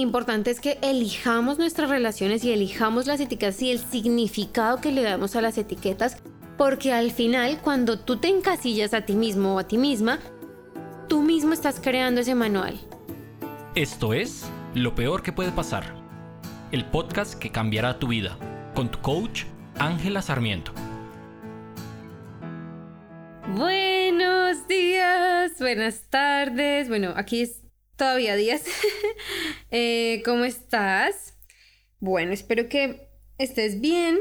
importante es que elijamos nuestras relaciones y elijamos las etiquetas y el significado que le damos a las etiquetas, porque al final cuando tú te encasillas a ti mismo o a ti misma, tú mismo estás creando ese manual. Esto es Lo Peor que puede pasar, el podcast que cambiará tu vida, con tu coach Ángela Sarmiento. Buenos días, buenas tardes. Bueno, aquí es todavía días. Eh, ¿Cómo estás? Bueno, espero que estés bien,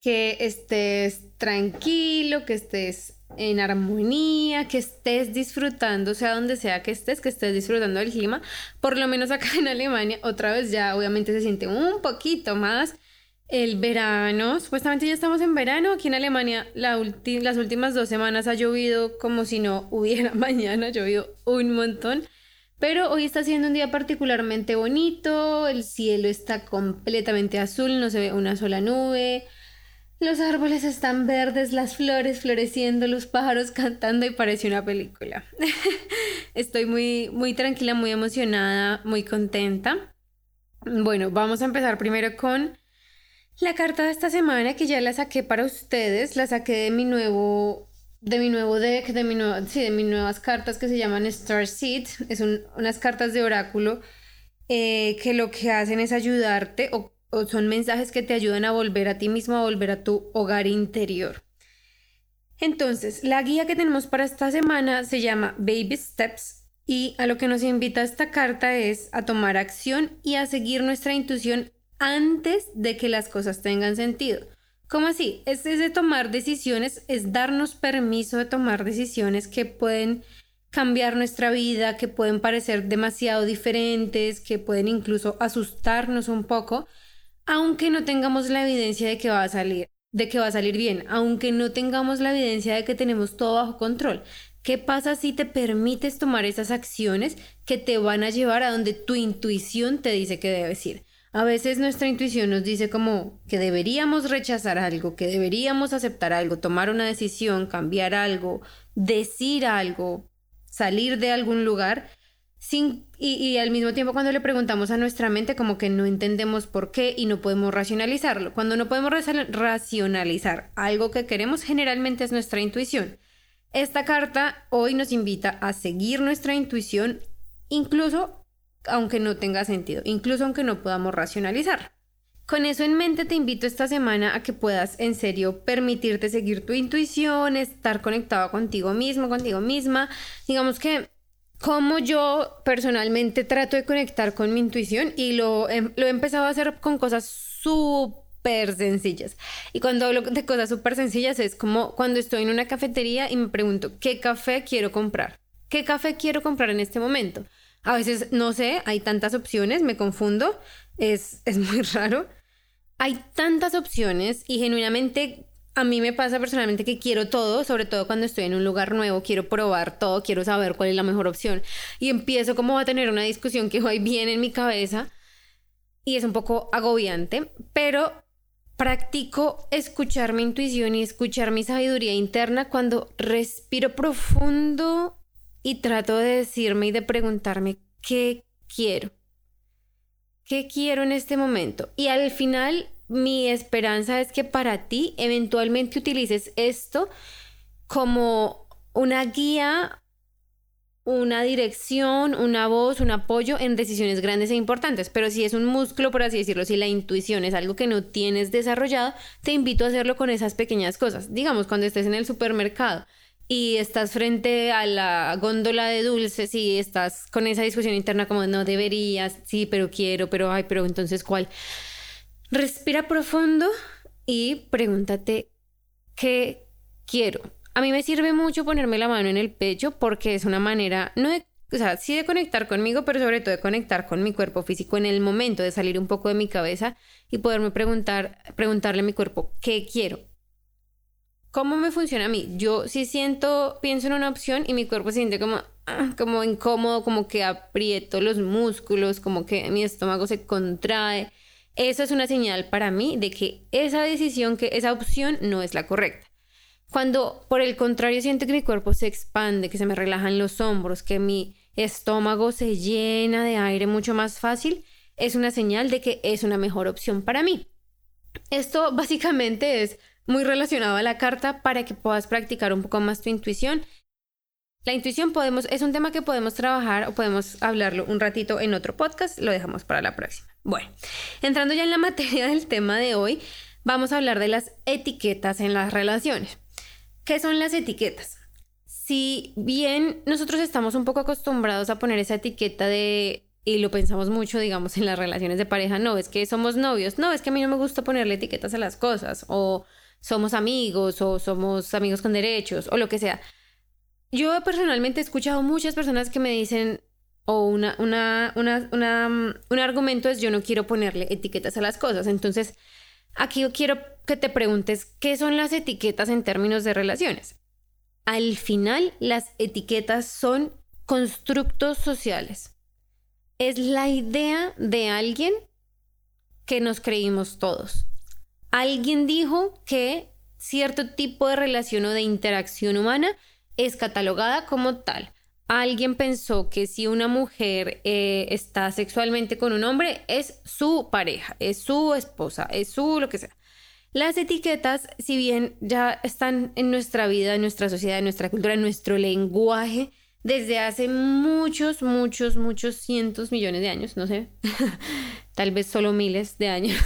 que estés tranquilo, que estés en armonía, que estés disfrutando, sea donde sea que estés, que estés disfrutando del clima. Por lo menos acá en Alemania, otra vez ya obviamente se siente un poquito más el verano. Supuestamente ya estamos en verano. Aquí en Alemania las últimas dos semanas ha llovido como si no hubiera mañana, ha llovido un montón. Pero hoy está siendo un día particularmente bonito, el cielo está completamente azul, no se ve una sola nube, los árboles están verdes, las flores floreciendo, los pájaros cantando y parece una película. Estoy muy, muy tranquila, muy emocionada, muy contenta. Bueno, vamos a empezar primero con la carta de esta semana que ya la saqué para ustedes, la saqué de mi nuevo de mi nuevo deck, de, mi sí, de mis nuevas cartas que se llaman Star Seed. Es unas cartas de oráculo eh, que lo que hacen es ayudarte o, o son mensajes que te ayudan a volver a ti mismo, a volver a tu hogar interior. Entonces, la guía que tenemos para esta semana se llama Baby Steps y a lo que nos invita esta carta es a tomar acción y a seguir nuestra intuición antes de que las cosas tengan sentido. ¿Cómo así? Es, de tomar decisiones, es darnos permiso de tomar decisiones que pueden cambiar nuestra vida, que pueden parecer demasiado diferentes, que pueden incluso asustarnos un poco, aunque no tengamos la evidencia de que va a salir, de que va a salir bien, aunque no tengamos la evidencia de que tenemos todo bajo control. ¿Qué pasa si te permites tomar esas acciones que te van a llevar a donde tu intuición te dice que debes ir? A veces nuestra intuición nos dice como que deberíamos rechazar algo, que deberíamos aceptar algo, tomar una decisión, cambiar algo, decir algo, salir de algún lugar, sin, y, y, al mismo tiempo cuando le preguntamos a nuestra mente como que no entendemos por qué y no podemos racionalizarlo. Cuando no podemos racionalizar algo que queremos, generalmente es nuestra intuición. Esta carta hoy nos invita a seguir nuestra intuición, incluso aunque no tenga sentido, incluso aunque no podamos racionalizar. Con eso en mente te invito esta semana a que puedas en serio permitirte seguir tu intuición, estar conectado contigo mismo, contigo misma. Digamos que como yo personalmente trato de conectar con mi intuición y lo, he, empezado a hacer con cosas súper sencillas. Y cuando hablo de cosas súper sencillas es como cuando estoy en una cafetería y me pregunto, ¿qué café quiero comprar? ¿Qué café quiero comprar en este momento? A veces no sé, hay tantas opciones, me confundo, es, es muy raro. Hay tantas opciones y genuinamente a mí me pasa personalmente que quiero todo, sobre todo cuando estoy en un lugar nuevo, quiero probar todo, quiero saber cuál es la mejor opción y empiezo como a tener una discusión que hoy viene en mi cabeza y es un poco agobiante, pero practico escuchar mi intuición y escuchar mi sabiduría interna cuando respiro profundo y trato de decirme y de preguntarme qué quiero. ¿Qué quiero en este momento? Y al final mi esperanza es que para ti eventualmente utilices esto como una guía, una dirección, una voz, un apoyo en decisiones grandes e importantes. Pero si es un músculo, por así decirlo, si la intuición es algo que no tienes desarrollado, te invito a hacerlo con esas pequeñas cosas. Digamos, cuando estés en el supermercado y estás frente a la góndola de dulces y estás con esa discusión interna como no deberías, sí, pero quiero, pero ay, pero entonces ¿cuál? Respira profundo y pregúntate qué quiero. A mí me sirve mucho ponerme la mano en el pecho porque es una manera, no de, o sea, sí de conectar conmigo, pero sobre todo de conectar con mi cuerpo físico en el momento de salir un poco de mi cabeza y poderme preguntar, preguntarle a mi cuerpo qué quiero ¿Cómo me funciona a mí? Yo sí siento, pienso en una opción y mi cuerpo se siente como, ah, como incómodo, como que aprieto los músculos, como que mi estómago se contrae. Eso es una señal para mí de que esa decisión, que esa opción no es la correcta. Cuando por el contrario siento que mi cuerpo se expande, que se me relajan los hombros, que mi estómago se llena de aire mucho más fácil, es una señal de que es una mejor opción para mí. Esto básicamente es muy relacionado a la carta para que puedas practicar un poco más tu intuición. La intuición podemos, es un tema que podemos trabajar o podemos hablarlo un ratito en otro podcast, lo dejamos para la próxima. Bueno, entrando ya en la materia del tema de hoy, vamos a hablar de las etiquetas en las relaciones. ¿Qué son las etiquetas? Si bien nosotros estamos un poco acostumbrados a poner esa etiqueta de y lo pensamos mucho, digamos, en las relaciones de pareja, no, es que somos novios, no, es que a mí no me gusta ponerle etiquetas a las cosas, o somos amigos, o somos amigos con derechos, o lo que sea. Yo personalmente he escuchado muchas personas que me dicen, o una, una, una, una, mm, un argumento es yo no quiero ponerle etiquetas a las cosas. Entonces, aquí yo quiero que te preguntes, ¿qué son las etiquetas en términos de relaciones? Al final, las etiquetas son constructos sociales es la idea de alguien que nos creímos todos. Alguien dijo que cierto tipo de relación o de interacción humana es catalogada como tal. Alguien pensó que si una mujer eh, está sexualmente con un hombre, es su pareja, es su esposa, es su lo que sea. Las etiquetas, si bien ya están en nuestra vida, en nuestra sociedad, en nuestra cultura, en nuestro lenguaje, desde hace muchos, muchos, muchos cientos millones de años, no sé, tal vez solo miles de años.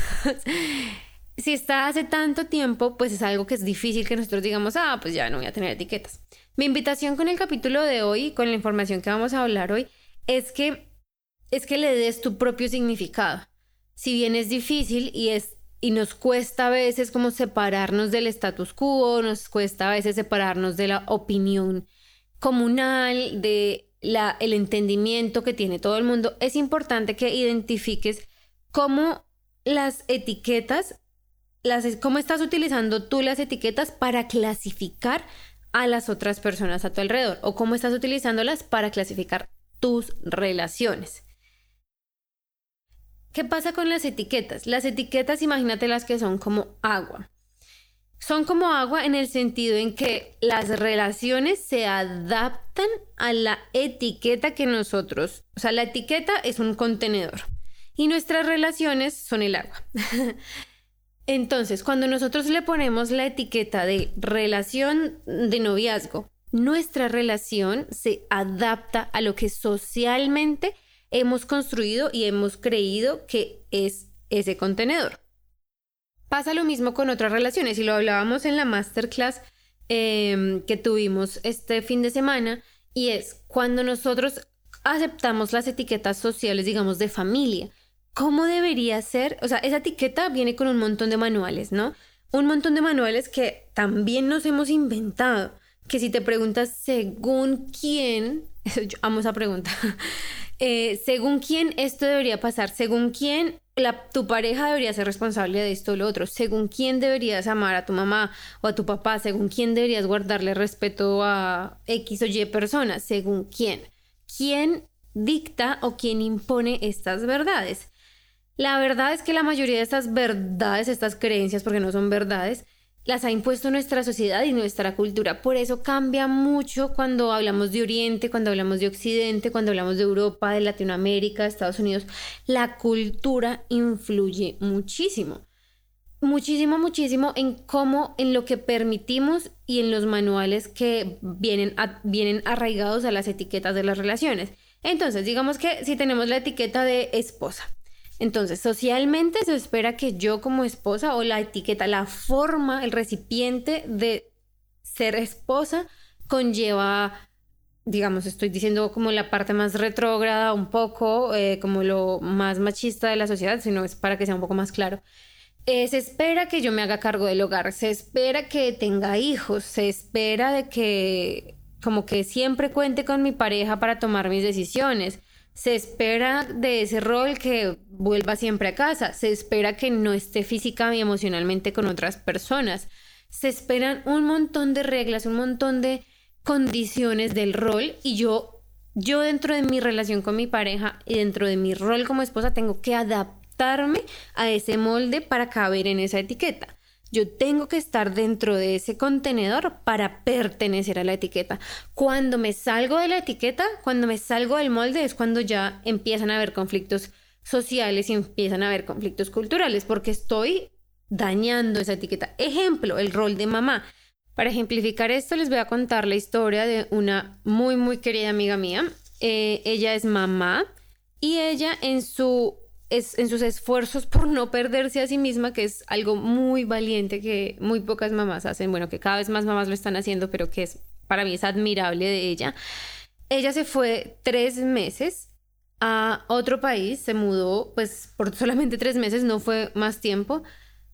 Si está hace tanto tiempo, pues es algo que es difícil que nosotros digamos, ah, pues ya no voy a tener etiquetas. Mi invitación con el capítulo de hoy, con la información que vamos a hablar hoy, es que es que le des tu propio significado. Si bien es difícil y es y nos cuesta a veces como separarnos del status quo, nos cuesta a veces separarnos de la opinión comunal, de la, el entendimiento que tiene todo el mundo, es importante que identifiques cómo las etiquetas, cómo estás utilizando tú las etiquetas para clasificar a las otras personas a tu alrededor o cómo estás utilizándolas para clasificar tus relaciones. ¿Qué pasa con las etiquetas? Las etiquetas, imagínate las que son como agua son como agua en el sentido en que las relaciones se adaptan a la etiqueta que nosotros, o sea, la etiqueta es un contenedor y nuestras relaciones son el agua. Entonces, cuando nosotros le ponemos la etiqueta de relación de noviazgo, nuestra relación se adapta a lo que socialmente hemos construido y hemos creído que es ese contenedor. Pasa lo mismo con otras relaciones y lo hablábamos en la masterclass em, que tuvimos este fin de semana y es cuando nosotros aceptamos las etiquetas sociales, digamos, de familia. ¿Cómo debería ser? O sea, esa etiqueta viene con un montón de manuales, ¿no? Un montón de manuales que también nos hemos inventado. Que si te preguntas según quién, yo amo esa pregunta, eh, según quién esto debería pasar, según quién tu pareja debería ser responsable de esto o lo otro, según quién deberías amar a tu mamá o a tu papá, según quién deberías guardarle respeto a X o Y personas, según quién. ¿Quién dicta o quién impone estas verdades? La verdad es que la mayoría de estas verdades, estas creencias, porque no son verdades, las ha impuesto nuestra sociedad y nuestra cultura. Por eso cambia mucho cuando hablamos de Oriente, cuando hablamos de Occidente, cuando hablamos de Europa, de Latinoamérica, de Estados Unidos. La cultura influye muchísimo. Muchísimo, muchísimo en cómo, en lo que permitimos y en los manuales que vienen, vienen arraigados a las etiquetas de las relaciones. Entonces, digamos que si tenemos la etiqueta de esposa, entonces, socialmente se espera que yo como esposa o la etiqueta, la forma, el recipiente de ser esposa conlleva, digamos, estoy diciendo como la parte más retrógrada un poco, eh, como lo más machista de la sociedad, sino es para que sea un poco más claro. Eh, se espera que yo me haga cargo del hogar, se espera que tenga hijos, se espera de que como que siempre cuente con mi pareja para tomar mis decisiones se espera de ese rol que vuelva siempre a casa, se espera que no esté física y emocionalmente con otras personas, se esperan un montón de reglas, un montón de condiciones del rol y yo, yo dentro de mi relación con mi pareja y dentro de mi rol como esposa tengo que adaptarme a ese molde para caber en esa etiqueta. Yo tengo que estar dentro de ese contenedor para pertenecer a la etiqueta. Cuando me salgo de la etiqueta, cuando me salgo del molde, es cuando ya empiezan a haber conflictos sociales y empiezan a haber conflictos culturales porque estoy dañando esa etiqueta. Ejemplo, el rol de mamá. Para ejemplificar esto, les voy a contar la historia de una muy, muy querida amiga mía. Eh, ella es mamá y ella en, su, en sus esfuerzos por no perderse a sí misma, que es algo muy valiente que muy pocas mamás hacen, bueno, que cada vez más mamás lo están haciendo, pero que es para mí es admirable de ella. Ella se fue tres meses a otro país, se mudó pues por solamente tres meses, no fue más tiempo,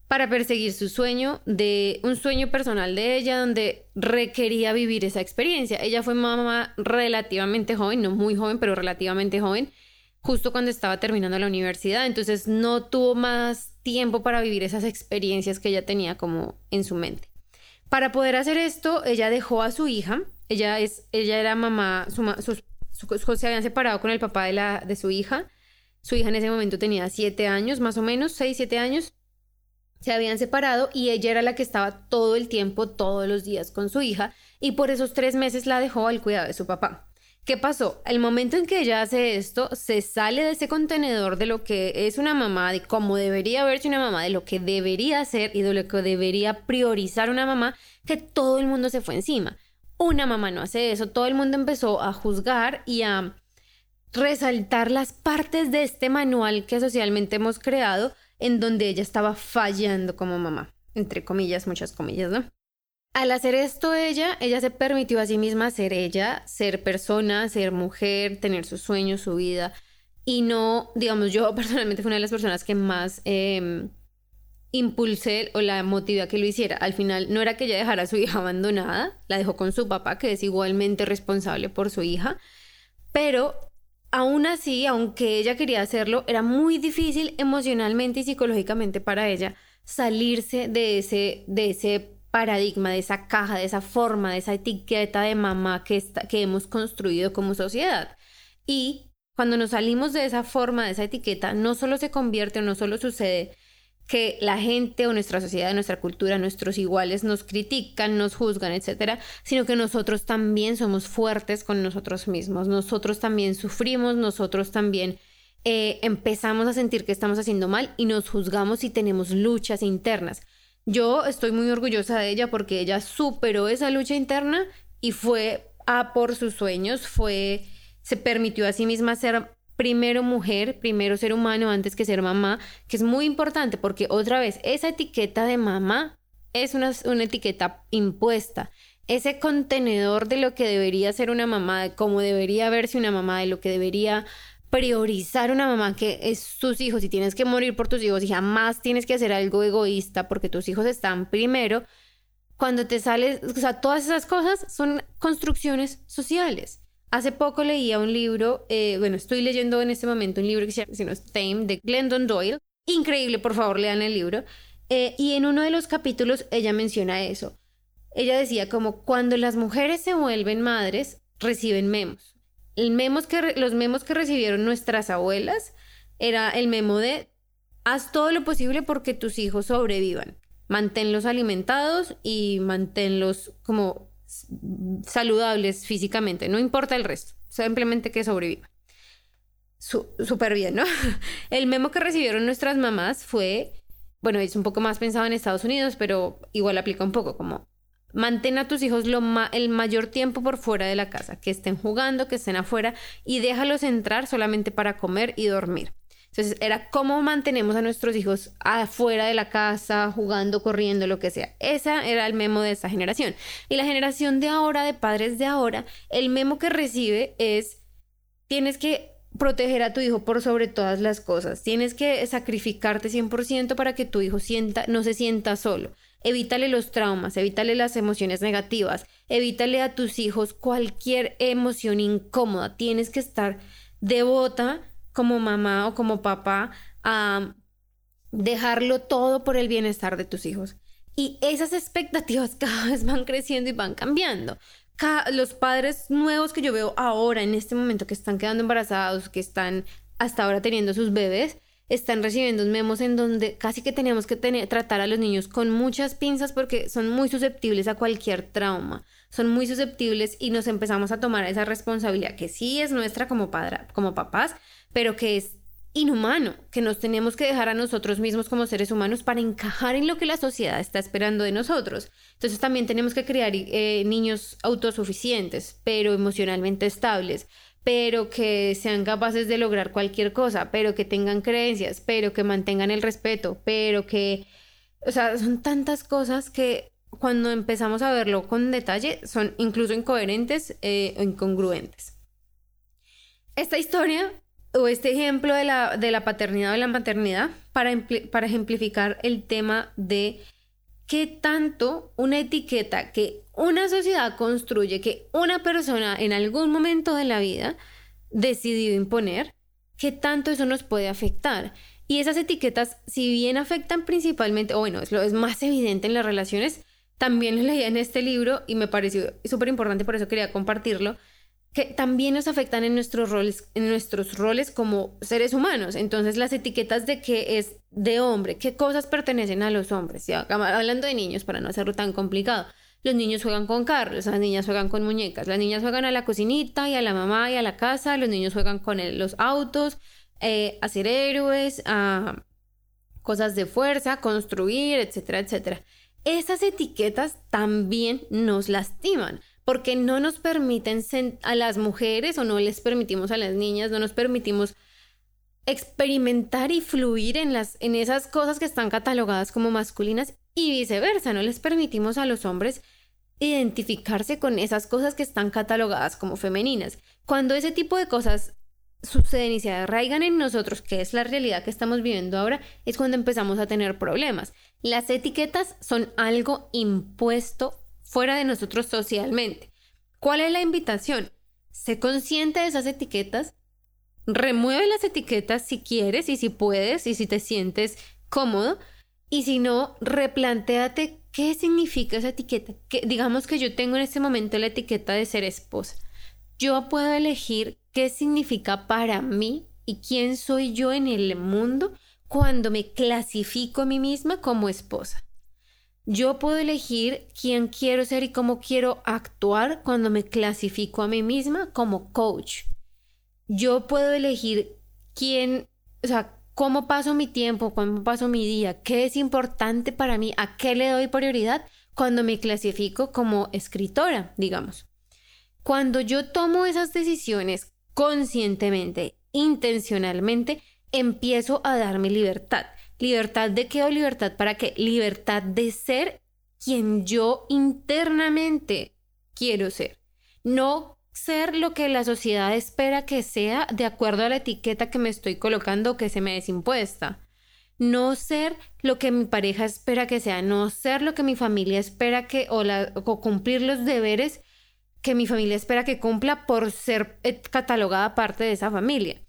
para perseguir su sueño de un sueño personal de ella donde requería vivir esa experiencia. Ella fue mamá relativamente joven, no muy joven, pero relativamente joven, justo cuando estaba terminando la universidad, entonces no tuvo más tiempo para vivir esas experiencias que ella tenía como en su mente. Para poder hacer esto, ella dejó a su hija, ella es ella era mamá, sus, se habían separado con el papá de la de su hija. Su hija en ese momento tenía siete años, más o menos, seis, siete años se habían separado y ella era la que estaba todo el tiempo, todos los días con su hija y por esos tres meses la dejó al cuidado de su papá. ¿Qué pasó? El momento en que ella hace esto, se sale de ese contenedor de lo que es una mamá, de cómo debería verse una mamá, de lo que debería ser y de lo que debería priorizar una mamá, que todo el mundo se fue encima. Una mamá no hace eso, todo el mundo empezó a juzgar y a resaltar las partes de este manual que socialmente hemos creado en donde ella estaba fallando como mamá, entre comillas, muchas comillas, ¿no? Al hacer esto ella, ella se permitió a sí misma ser ella, ser persona, ser mujer, tener sus sueños, su vida. Y no, digamos, yo personalmente fui una de las personas que más eh, impulsé o la motivé a que lo hiciera. Al final no era que ella dejara a su hija abandonada, la dejó con su papá, que es igualmente responsable por su hija, pero aún así, aunque ella quería hacerlo, era muy difícil emocionalmente y psicológicamente para ella salirse de ese, de ese paradigma, de esa caja, de esa forma, de esa etiqueta de mamá que, está, que hemos construido como sociedad. Y cuando nos salimos de esa forma, de esa etiqueta, no solo se convierte o no solo sucede que la gente o nuestra sociedad, nuestra cultura, nuestros iguales nos critican, nos juzgan, etcétera, sino que nosotros también somos fuertes con nosotros mismos, nosotros también sufrimos, nosotros también eh, empezamos a sentir que estamos haciendo mal y nos juzgamos y tenemos luchas internas. Yo estoy muy orgullosa de ella porque ella superó esa lucha interna y fue a por sus sueños, fue se permitió a sí misma ser primero mujer, primero ser humano antes que ser mamá, que es muy importante porque otra vez, esa etiqueta de mamá es una, una etiqueta impuesta. Ese contenedor de lo que debería ser una mamá, de cómo debería verse una mamá, de lo que debería priorizar una mamá que es sus hijos y tienes que morir por tus hijos y jamás tienes que hacer algo egoísta porque tus hijos están primero, cuando te sales, o sea, todas esas cosas son construcciones sociales. Hace poco leía un libro, eh, bueno, estoy leyendo en este momento un libro que se llama Tame de Glendon Doyle. Increíble, por favor, lean el libro. Eh, y en uno de los capítulos ella menciona eso. Ella decía como cuando las mujeres se vuelven madres, reciben memos. El que, los memos que recibieron nuestras abuelas era el memo de haz todo lo posible porque tus hijos sobrevivan. Manténlos alimentados y manténlos como saludables físicamente, no importa el resto, simplemente que sobreviva. Súper bien, ¿no? El memo que recibieron nuestras mamás fue, bueno, es un poco más pensado en Estados Unidos, pero igual aplica un poco como, mantén a tus hijos lo el mayor tiempo por fuera de la casa, que estén jugando, que estén afuera y déjalos entrar solamente para comer y dormir. Entonces era cómo mantenemos a nuestros hijos afuera de la casa, jugando, corriendo, lo que sea. Ese era el memo de esa generación. Y la generación de ahora, de padres de ahora, el memo que recibe es, tienes que proteger a tu hijo por sobre todas las cosas. Tienes que sacrificarte 100% para que tu hijo sienta, no se sienta solo. Evítale los traumas, evítale las emociones negativas, evítale a tus hijos cualquier emoción incómoda. Tienes que estar devota como mamá o como papá a dejarlo todo por el bienestar de tus hijos. Y esas expectativas cada vez van creciendo y van cambiando. Los padres nuevos que yo veo ahora, en este momento, que están quedando embarazados, que están hasta ahora teniendo sus bebés, están recibiendo memos en donde casi que tenemos que tener, tratar a los niños con muchas pinzas porque son muy susceptibles a cualquier trauma, son muy susceptibles y nos empezamos a tomar esa responsabilidad que sí es nuestra como, padre, como papás, pero que es inhumano, que nos tenemos que dejar a nosotros mismos como seres humanos para encajar en lo que la sociedad está esperando de nosotros. Entonces también tenemos que crear eh, niños autosuficientes, pero emocionalmente estables, pero que sean capaces de lograr cualquier cosa, pero que tengan creencias, pero que mantengan el respeto, pero que, o sea, son tantas cosas que cuando empezamos a verlo con detalle son incluso incoherentes eh, o incongruentes. Esta historia o este ejemplo de la, de la paternidad o la maternidad para, para ejemplificar el tema de qué tanto una etiqueta que una sociedad construye, que una persona en algún momento de la vida decidió imponer, qué tanto eso nos puede afectar. Y esas etiquetas, si bien afectan principalmente, o bueno, es lo es más evidente en las relaciones, también lo leía en este libro y me pareció súper importante, por eso quería compartirlo, que también nos afectan en nuestros roles, en nuestros roles como seres humanos. Entonces, las etiquetas de qué es de hombre, qué cosas pertenecen a los hombres. Hablando de niños, para no hacerlo tan complicado. Los niños juegan con carros, las niñas juegan con muñecas, las niñas juegan a la cocinita y a la mamá y a la casa, los niños juegan con los autos, eh, a ser héroes, a cosas de fuerza, construir, etcétera, etcétera. Esas etiquetas también nos lastiman porque no nos permiten a las mujeres o no les permitimos a las niñas, no nos permitimos experimentar y fluir en, las, en esas cosas que están catalogadas como masculinas y viceversa, no les permitimos a los hombres identificarse con esas cosas que están catalogadas como femeninas. Cuando ese tipo de cosas suceden y se arraigan en nosotros, que es la realidad que estamos viviendo ahora, es cuando empezamos a tener problemas. Las etiquetas son algo impuesto fuera de nosotros socialmente. ¿Cuál es la invitación? Sé consciente de esas etiquetas, remueve las etiquetas si quieres y si puedes y si te sientes cómodo y si no, replantéate qué significa esa etiqueta. Que, digamos que yo tengo en este momento la etiqueta de ser esposa. Yo puedo elegir qué significa para mí y quién soy yo en el mundo cuando me clasifico a mí misma como esposa. Yo puedo elegir quién quiero ser y cómo quiero actuar cuando me clasifico a mí misma como coach. Yo puedo elegir quién, o sea, cómo paso mi tiempo, cómo paso mi día, qué es importante para mí, a qué le doy prioridad cuando me clasifico como escritora, digamos. Cuando yo tomo esas decisiones conscientemente, intencionalmente, empiezo a darme libertad. ¿Libertad de qué o libertad para qué? Libertad de ser quien yo internamente quiero ser. No ser lo que la sociedad espera que sea de acuerdo a la etiqueta que me estoy colocando que se me es impuesta. No ser lo que mi pareja espera que sea, no ser lo que mi familia espera que o, o cumplir los deberes que mi familia espera que cumpla por ser eh, catalogada parte de esa familia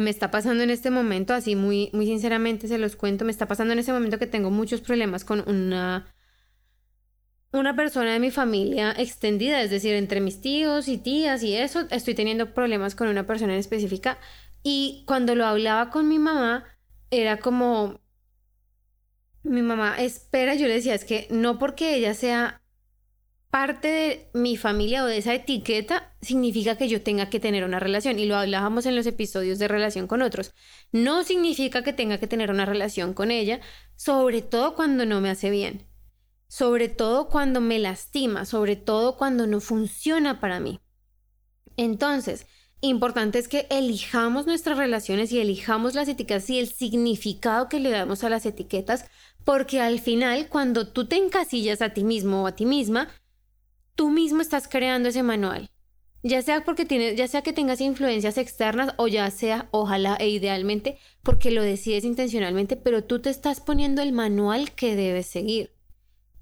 me está pasando en este momento, así muy, muy sinceramente se los cuento, me está pasando en este momento que tengo muchos problemas con una, una persona de mi familia extendida, es decir, entre mis tíos y tías y eso, estoy teniendo problemas con una persona en específica. Y cuando lo hablaba con mi mamá, era como, mi mamá espera, yo le decía, es que no porque ella sea parte de mi familia o de esa etiqueta significa que yo tenga que tener una relación. Y lo hablábamos en los episodios de relación con otros. No significa que tenga que tener una relación con ella, sobre todo cuando no me hace bien. Sobre todo cuando me lastima, sobre todo cuando no funciona para mí. Entonces, importante es que elijamos nuestras relaciones y elijamos las etiquetas y el significado que le damos a las etiquetas, porque al final, cuando tú te encasillas a ti mismo o a ti misma, tú mismo estás creando ese manual. Ya sea porque tienes, ya sea que tengas influencias externas o ya sea, ojalá e idealmente, porque lo decides intencionalmente, pero tú te estás poniendo el manual que debes seguir.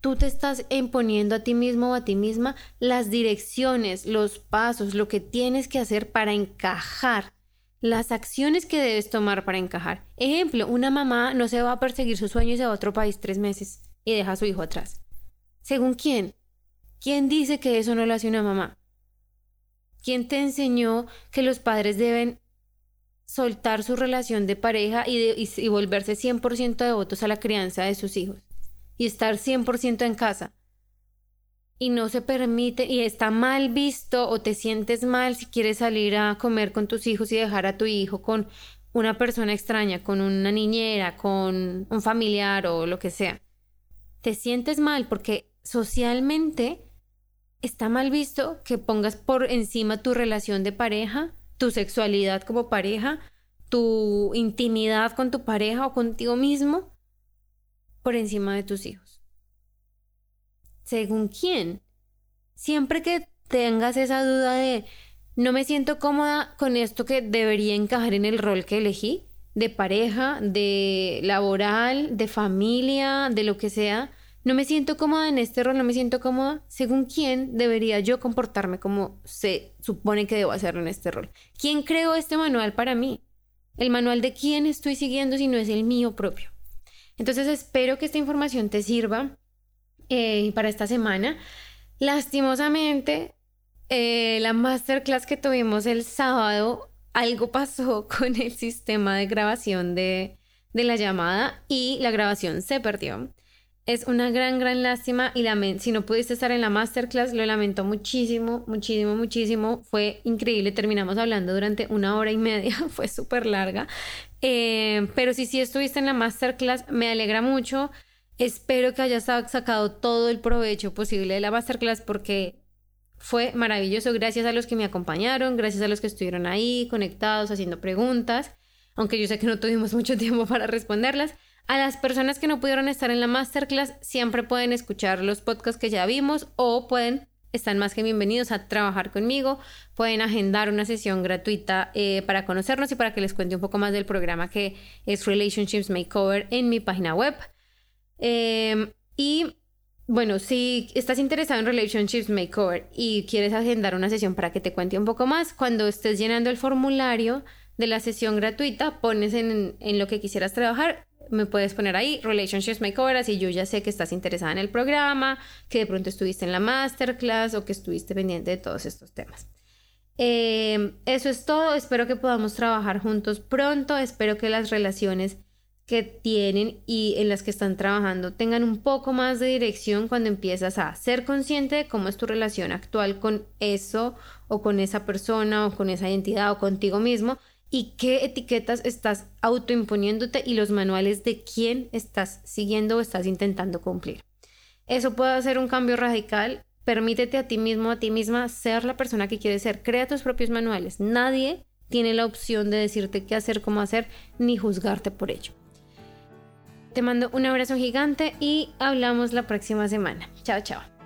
Tú te estás imponiendo a ti mismo o a ti misma las direcciones, los pasos, lo que tienes que hacer para encajar, las acciones que debes tomar para encajar. Ejemplo, una mamá no se va a perseguir sus sueños y se va a otro país tres meses y deja a su hijo atrás. ¿Según quién? ¿Quién dice que eso no lo hace una mamá? ¿Quién te enseñó que los padres deben soltar su relación de pareja y, volverse 100% devotos a la crianza de sus hijos? Y estar 100% en casa. Y no se permite, y está mal visto o te sientes mal si quieres salir a comer con tus hijos y dejar a tu hijo con, una persona extraña, con una niñera, con un familiar o lo que sea, te sientes mal porque socialmente está mal visto que pongas por encima tu relación de pareja, tu sexualidad como pareja, tu intimidad con tu pareja o contigo mismo por encima de tus hijos. ¿Según quién? Siempre que tengas esa duda de no me siento cómoda con esto que debería encajar en el rol que elegí, de pareja, de laboral, de familia, de lo que sea, no me siento cómoda en este rol, no me siento cómoda, según quién debería yo comportarme como se supone que debo hacerlo en este rol. ¿Quién creó este manual para mí? El manual de quién estoy siguiendo si no es el mío propio. Entonces espero que esta información te sirva eh, para esta semana. Lastimosamente, eh, la masterclass que tuvimos el sábado, algo pasó con el sistema de grabación de, de la llamada y la grabación se perdió. Es una gran, gran lástima y si no pudiste estar en la masterclass, lo lamento muchísimo, muchísimo, muchísimo. Fue increíble, terminamos hablando durante una hora y media, fue súper larga. Eh, pero si sí estuviste en la masterclass, me alegra mucho. Espero que hayas sacado todo el provecho posible de la masterclass porque fue maravilloso. Gracias a los que me acompañaron, gracias a los que estuvieron ahí conectados, haciendo preguntas, aunque yo sé que no tuvimos mucho tiempo para responderlas. A las personas que no pudieron estar en la masterclass, siempre pueden escuchar los podcasts que ya vimos o pueden, están más que bienvenidos a trabajar conmigo, pueden agendar una sesión gratuita eh, para conocernos y para que les cuente un poco más del programa que es Relationships Makeover en mi página web. Em, y bueno, si estás interesado en Relationships Makeover y quieres agendar una sesión para que te cuente un poco más, cuando estés llenando el formulario de la sesión gratuita, pones en, en lo que quisieras trabajar me puedes poner ahí Relationships Makeover, así yo ya sé que estás interesada en el programa, que de pronto estuviste en la masterclass o que estuviste pendiente de todos estos temas. Em, eso es todo, espero que podamos trabajar juntos pronto, espero que las relaciones que tienen y en las que están trabajando tengan un poco más de dirección cuando empiezas a ser consciente de cómo es tu relación actual con eso o con esa persona o con esa identidad o contigo mismo y qué etiquetas estás autoimponiéndote y los manuales de quién estás siguiendo o estás intentando cumplir. Eso puede hacer un cambio radical. Permítete a ti mismo, a ti misma, ser la persona que quieres ser. Crea tus propios manuales. Nadie tiene la opción de decirte qué hacer, cómo hacer, ni juzgarte por ello. Te mando un abrazo gigante y hablamos la próxima semana. Chao, chao.